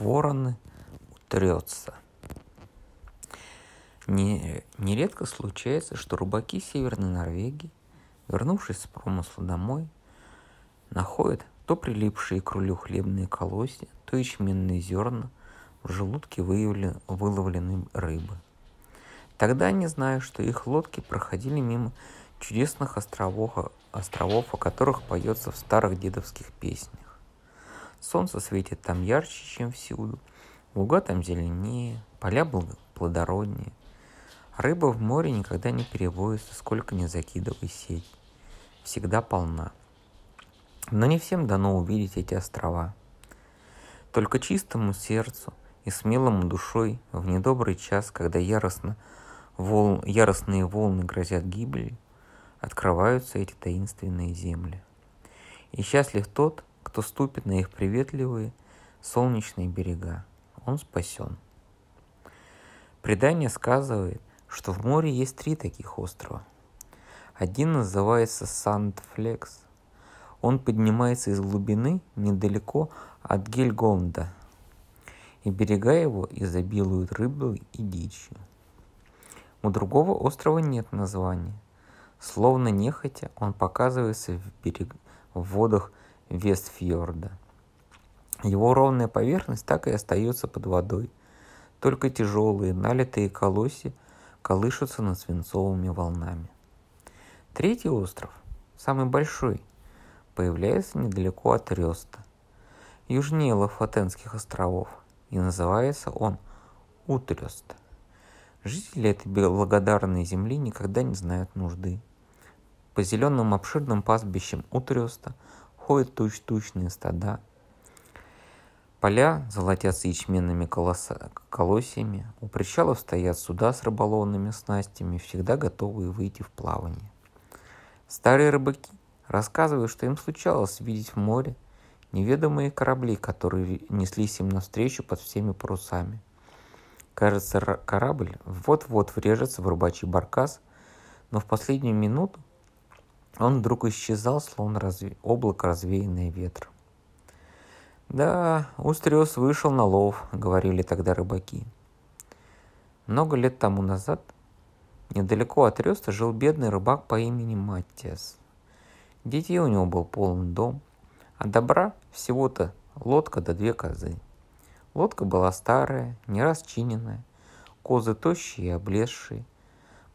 вороны трется. Не, нередко случается, что рыбаки Северной Норвегии, вернувшись с промысла домой, находят то прилипшие к рулю хлебные колосья, то ячменные зерна в желудке выловленной рыбы. Тогда они знают, что их лодки проходили мимо чудесных островов, островов, о которых поется в старых дедовских песнях. Солнце светит там ярче, чем всюду, луга там зеленее, поля плодороднее. Рыба в море никогда не переводится, сколько не закидывай сеть. Всегда полна. Но не всем дано увидеть эти острова. Только чистому сердцу и смелому душой в недобрый час, когда яростно вол... яростные волны грозят гибелью, открываются эти таинственные земли. И счастлив тот, кто ступит на их приветливые солнечные берега. Он спасен. Предание сказывает, что в море есть три таких острова. Один называется Сандфлекс. Он поднимается из глубины недалеко от Гельгонда, и берега его изобилуют рыбой и дичью. У другого острова нет названия. Словно нехотя он показывается в, берег... в водах Вестфьорда. Его ровная поверхность так и остается под водой. Только тяжелые, налитые колосья колышутся над свинцовыми волнами. Третий остров, самый большой, появляется недалеко от Реста, южнее Лафатенских островов, и называется он Утрест. Жители этой благодарной земли никогда не знают нужды. По зеленым обширным пастбищам Утреста ходят туч-тучные стада. Поля золотятся ячменными колоса, колосьями. У причалов стоят суда с рыболовными снастями, всегда готовые выйти в плавание. Старые рыбаки рассказывают, что им случалось видеть в море неведомые корабли, которые неслись им навстречу под всеми парусами. Кажется, корабль вот-вот врежется в рыбачий баркас, но в последнюю минуту он вдруг исчезал, словно разве... облако, развеянное ветром. «Да, Устрес вышел на лов», — говорили тогда рыбаки. Много лет тому назад недалеко от Реста жил бедный рыбак по имени Маттиас. Детей у него был полный дом, а добра всего-то лодка да две козы. Лодка была старая, не расчиненная, козы тощие и облезшие —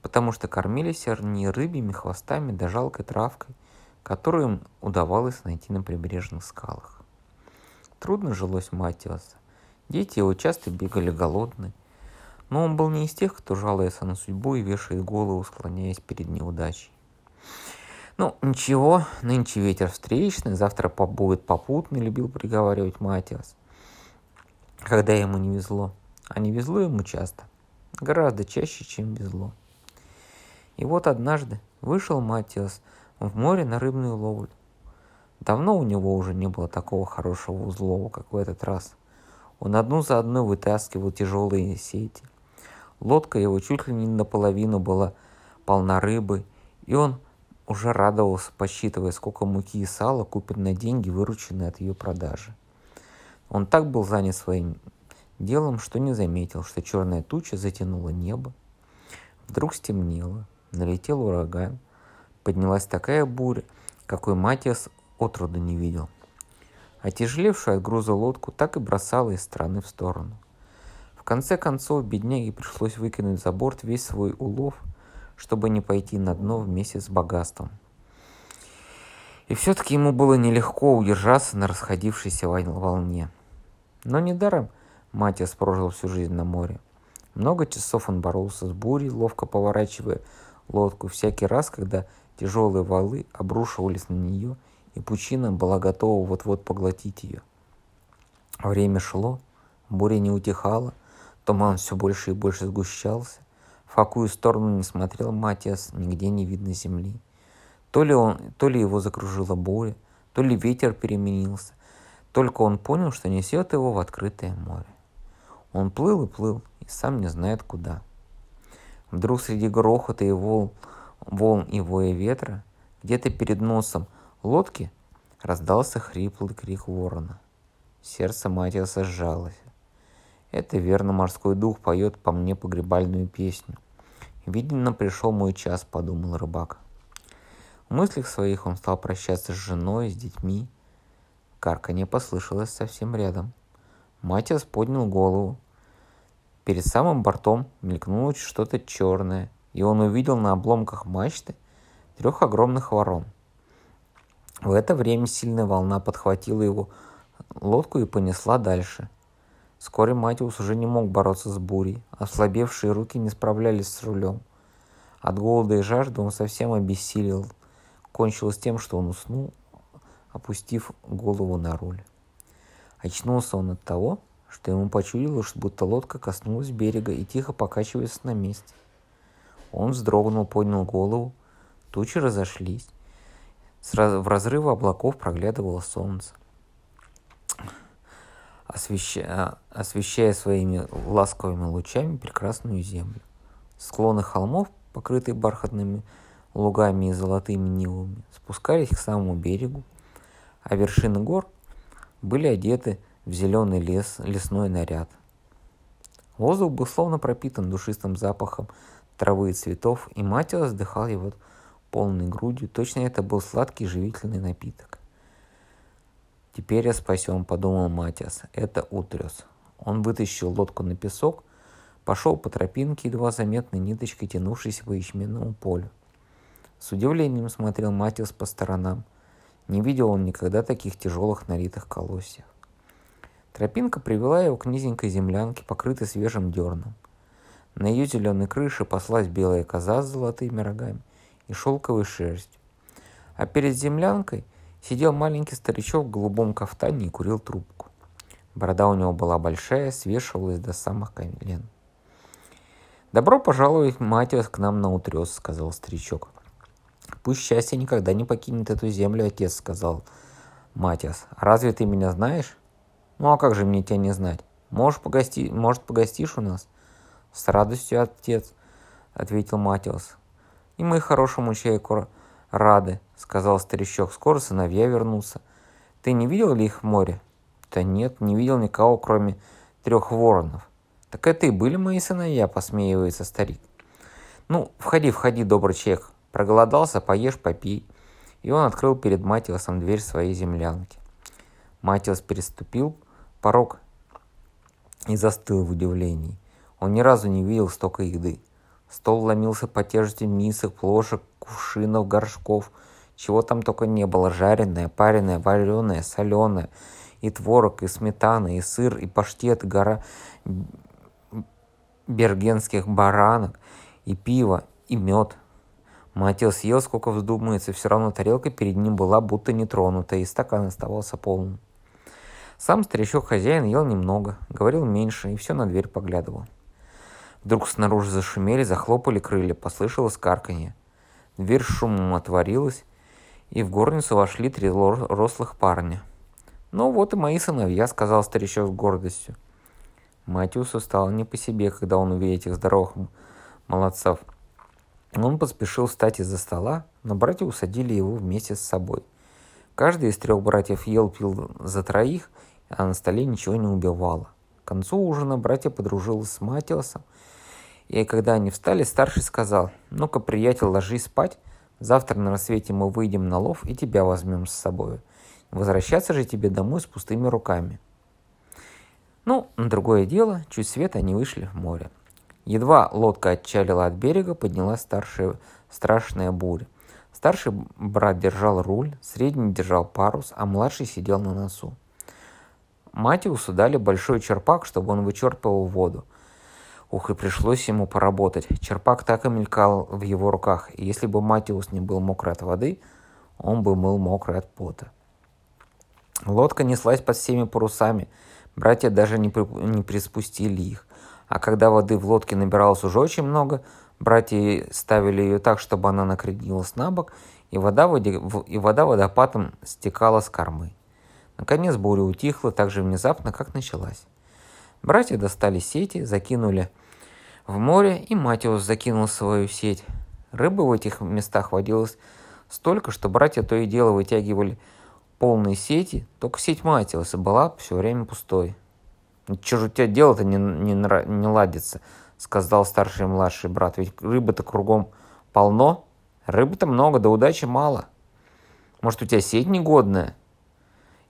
потому что кормились они рыбьими хвостами да жалкой травкой, которую им удавалось найти на прибрежных скалах. Трудно жилось Матиаса. Дети его часто бегали голодные, но он был не из тех, кто жалуется на судьбу и вешает голову, склоняясь перед неудачей. Ну, ничего, нынче ветер встречный, завтра будет попутный, любил приговаривать Матиас, когда ему не везло. А не везло ему часто, гораздо чаще, чем везло. И вот однажды вышел Матиас в море на рыбную ловлю. Давно у него уже не было такого хорошего узлова, как в этот раз. Он одну за одной вытаскивал тяжелые сети. Лодка его чуть ли не наполовину была полна рыбы, и он уже радовался, посчитывая, сколько муки и сала купит на деньги, вырученные от ее продажи. Он так был занят своим делом, что не заметил, что черная туча затянула небо. Вдруг стемнело, Налетел ураган. Поднялась такая буря, какой Матиас отроду не видел. Отяжелевшую от груза лодку так и бросала из стороны в сторону. В конце концов, бедняге пришлось выкинуть за борт весь свой улов, чтобы не пойти на дно вместе с богатством. И все-таки ему было нелегко удержаться на расходившейся волне. Но недаром Матиас прожил всю жизнь на море. Много часов он боролся с бурей, ловко поворачивая лодку всякий раз, когда тяжелые валы обрушивались на нее, и пучина была готова вот-вот поглотить ее. Время шло, буря не утихала, туман все больше и больше сгущался. В какую сторону не смотрел Матиас, нигде не видно земли. То ли, он, то ли его закружила буря, то ли ветер переменился. Только он понял, что несет его в открытое море. Он плыл и плыл, и сам не знает куда. Вдруг среди грохота и волн, волн и воя ветра, где-то перед носом лодки раздался хриплый крик ворона. Сердце Матиаса сжалось. Это верно, морской дух поет по мне погребальную песню. Видно, пришел мой час, подумал рыбак. В мыслях своих он стал прощаться с женой, с детьми. Карканье послышалось совсем рядом. Матиас поднял голову. Перед самым бортом мелькнуло что-то черное, и он увидел на обломках мачты трех огромных ворон. В это время сильная волна подхватила его лодку и понесла дальше. Вскоре Матиус уже не мог бороться с бурей, ослабевшие руки не справлялись с рулем. От голода и жажды он совсем обессилел. Кончилось тем, что он уснул, опустив голову на руль. Очнулся он от того, что ему почудилось, что будто лодка коснулась берега и тихо покачивается на месте. Он вздрогнул, поднял голову, тучи разошлись. В разрывы облаков проглядывало солнце освещая, освещая своими ласковыми лучами прекрасную землю. Склоны холмов, покрытые бархатными лугами и золотыми нивами, спускались к самому берегу, а вершины гор были одеты в зеленый лес, лесной наряд. Воздух был словно пропитан душистым запахом травы и цветов, и Матиас вздыхал его полной грудью. Точно это был сладкий живительный напиток. «Теперь я спасен», — подумал Матиас. «Это утрес». Он вытащил лодку на песок, пошел по тропинке, едва заметной ниточкой, тянувшейся по ячменному полю. С удивлением смотрел Матиас по сторонам. Не видел он никогда таких тяжелых налитых колосьев. Тропинка привела его к низенькой землянке, покрытой свежим дерном. На ее зеленой крыше паслась белая коза с золотыми рогами и шелковой шерстью. А перед землянкой Сидел маленький старичок в голубом кафтане и курил трубку. Борода у него была большая, свешивалась до самых колен. «Добро пожаловать, Матиас, к нам на утрес», — сказал старичок. «Пусть счастье никогда не покинет эту землю, отец», — сказал Матиас. «Разве ты меня знаешь?» «Ну а как же мне тебя не знать? Можешь погости... Может, погостишь у нас?» «С радостью, отец», — ответил Матиас. «И мы хорошему человеку рады», — сказал старичок. «Скоро сыновья вернутся. Ты не видел ли их в море?» «Да нет, не видел никого, кроме трех воронов». «Так это и были мои сыновья», — посмеивается старик. «Ну, входи, входи, добрый человек. Проголодался, поешь, попей». И он открыл перед Матиосом дверь своей землянки. Матиос переступил порог и застыл в удивлении. Он ни разу не видел столько еды. Стол ломился по тяжести мисок, плошек, кувшинов, горшков. Чего там только не было. Жареное, пареное, вареное, соленое. И творог, и сметана, и сыр, и паштет, и гора бергенских баранок, и пиво, и мед. Матил съел, сколько вздумается, все равно тарелка перед ним была будто не тронута, и стакан оставался полным. Сам старичок-хозяин ел немного, говорил меньше и все на дверь поглядывал. Вдруг снаружи зашумели, захлопали крылья, послышалось карканье. Дверь шумом отворилась, и в горницу вошли три рослых парня. «Ну вот и мои сыновья», — сказал старичок с гордостью. Матиусу стало не по себе, когда он увидел этих здоровых молодцев. Он поспешил встать из-за стола, но братья усадили его вместе с собой. Каждый из трех братьев ел, пил за троих, а на столе ничего не убивало. К концу ужина братья подружились с Матиосом, и когда они встали, старший сказал, «Ну-ка, приятель, ложись спать. Завтра на рассвете мы выйдем на лов и тебя возьмем с собой. Возвращаться же тебе домой с пустыми руками». Ну, другое дело, чуть свет они вышли в море. Едва лодка отчалила от берега, поднялась старшая страшная буря. Старший брат держал руль, средний держал парус, а младший сидел на носу. Матиусу дали большой черпак, чтобы он вычерпывал воду. Ух, и пришлось ему поработать. Черпак так и мелькал в его руках, и если бы Матиус не был мокрый от воды, он бы был мокрый от пота. Лодка неслась под всеми парусами, братья даже не, при... не приспустили их. А когда воды в лодке набиралось уже очень много, братья ставили ее так, чтобы она накренилась на бок, и вода, воде... и вода водопадом стекала с кормы. Наконец буря утихла так же внезапно, как началась. Братья достали сети, закинули в море, и Матиус закинул свою сеть. Рыбы в этих местах водилось столько, что братья то и дело вытягивали полные сети, только сеть Матиуса была все время пустой. Че же у тебя дело-то не, не, не ладится, сказал старший и младший брат. Ведь рыбы-то кругом полно. Рыбы-то много, да удачи мало. Может, у тебя сеть негодная?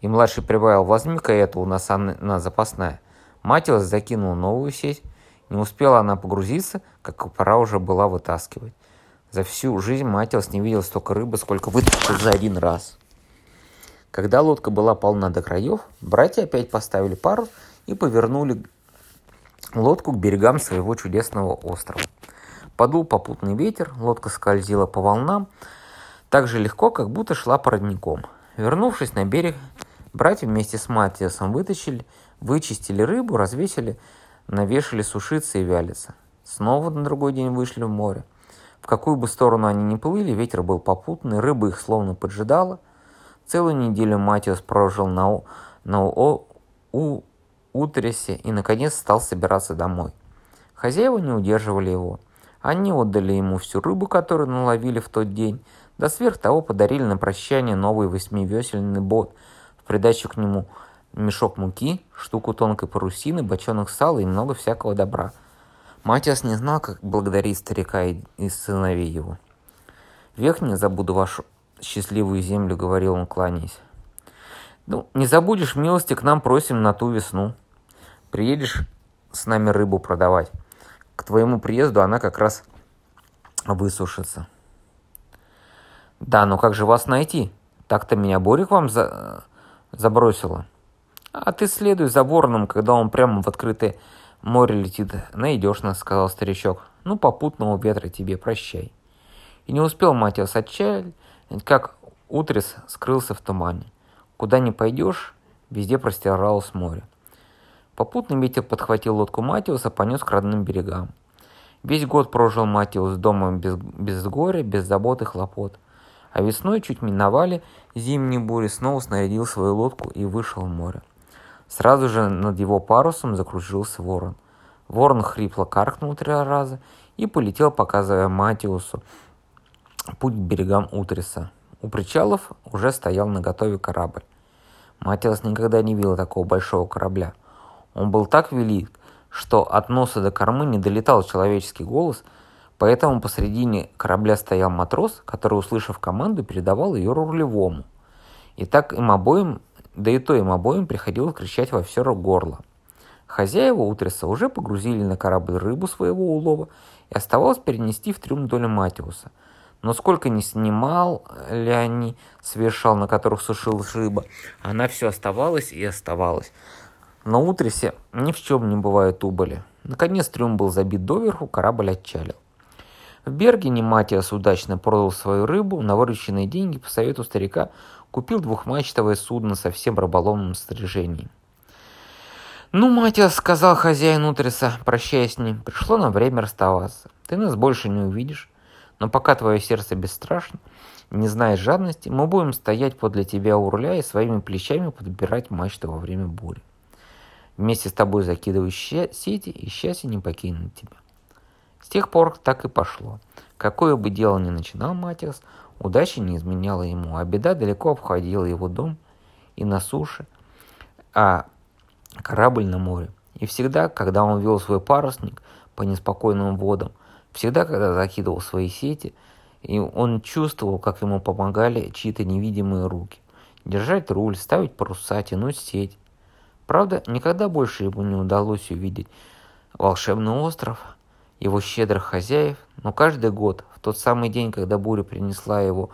И младший прибавил, возьми-ка эту, у нас она запасная. Матилась закинула новую сеть. Не успела она погрузиться, как пора уже была вытаскивать. За всю жизнь Матилс не видел столько рыбы, сколько вытащил за один раз. Когда лодка была полна до краев, братья опять поставили парус и повернули лодку к берегам своего чудесного острова. Подул попутный ветер, лодка скользила по волнам так же легко, как будто шла породником. Вернувшись на берег, братья вместе с Матиасом вытащили, вычистили рыбу, развесили, навешали сушиться и вялиться. Снова на другой день вышли в море. В какую бы сторону они ни плыли, ветер был попутный, рыба их словно поджидала. Целую неделю Матиас прожил на, на О, у, Утресе и, наконец, стал собираться домой. Хозяева не удерживали его. Они отдали ему всю рыбу, которую наловили в тот день, да сверх того подарили на прощание новый восьмивесельный бот, в придачу к нему мешок муки, штуку тонкой парусины, бочонок сала и много всякого добра. Матиас не знал, как благодарить старика и, и сыновей его. «Век не забуду вашу счастливую землю», — говорил он, кланяясь. «Ну, не забудешь, милости к нам просим на ту весну. Приедешь с нами рыбу продавать. К твоему приезду она как раз высушится». Да, но как же вас найти? Так-то меня Борик вам за... забросила. А ты следуй за вороном, когда он прямо в открытое море летит. Найдешь нас, сказал старичок. Ну, попутного ветра тебе, прощай. И не успел Матиас отчаять, как утрес скрылся в тумане. Куда ни пойдешь, везде простиралось море. Попутный ветер подхватил лодку Матиуса, понес к родным берегам. Весь год прожил Матиус дома без, без горя, без забот и хлопот. А весной чуть миновали зимние бури, снова снарядил свою лодку и вышел в море. Сразу же над его парусом закружился ворон. Ворон хрипло каркнул три раза и полетел, показывая Матиусу путь к берегам Утриса. У причалов уже стоял наготове корабль. Матиас никогда не видел такого большого корабля. Он был так велик, что от носа до кормы не долетал человеческий голос – Поэтому посредине корабля стоял матрос, который, услышав команду, передавал ее рулевому. И так им обоим, да и то им обоим приходилось кричать во все горло. Хозяева Утреса уже погрузили на корабль рыбу своего улова и оставалось перенести в трюм долю Матиуса. Но сколько ни снимал ли они совершал, на которых сушилась рыба, она все оставалась и оставалась. На Утресе ни в чем не бывает убыли. Наконец трюм был забит доверху, корабль отчалил. В Бергене Матиас удачно продал свою рыбу, на вырученные деньги по совету старика купил двухмачтовое судно со всем рыболовным снаряжением. «Ну, Матиас», — сказал хозяин Утриса, прощаясь с ним, — «пришло нам время расставаться. Ты нас больше не увидишь, но пока твое сердце бесстрашно, не зная жадности, мы будем стоять подле тебя у руля и своими плечами подбирать мачту во время бури. Вместе с тобой закидываю сети, и счастье не покинет тебя. С тех пор так и пошло. Какое бы дело ни начинал Матиас, удача не изменяла ему, а беда далеко обходила его дом и на суше, а корабль на море. И всегда, когда он вел свой парусник по неспокойным водам, всегда, когда закидывал свои сети, и он чувствовал, как ему помогали чьи-то невидимые руки. Держать руль, ставить паруса, тянуть сеть. Правда, никогда больше ему не удалось увидеть волшебный остров, его щедрых хозяев, но каждый год, в тот самый день, когда буря принесла его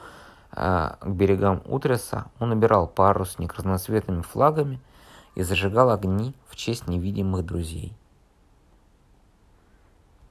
э, к берегам Утреса, он набирал парусник разноцветными флагами и зажигал огни в честь невидимых друзей.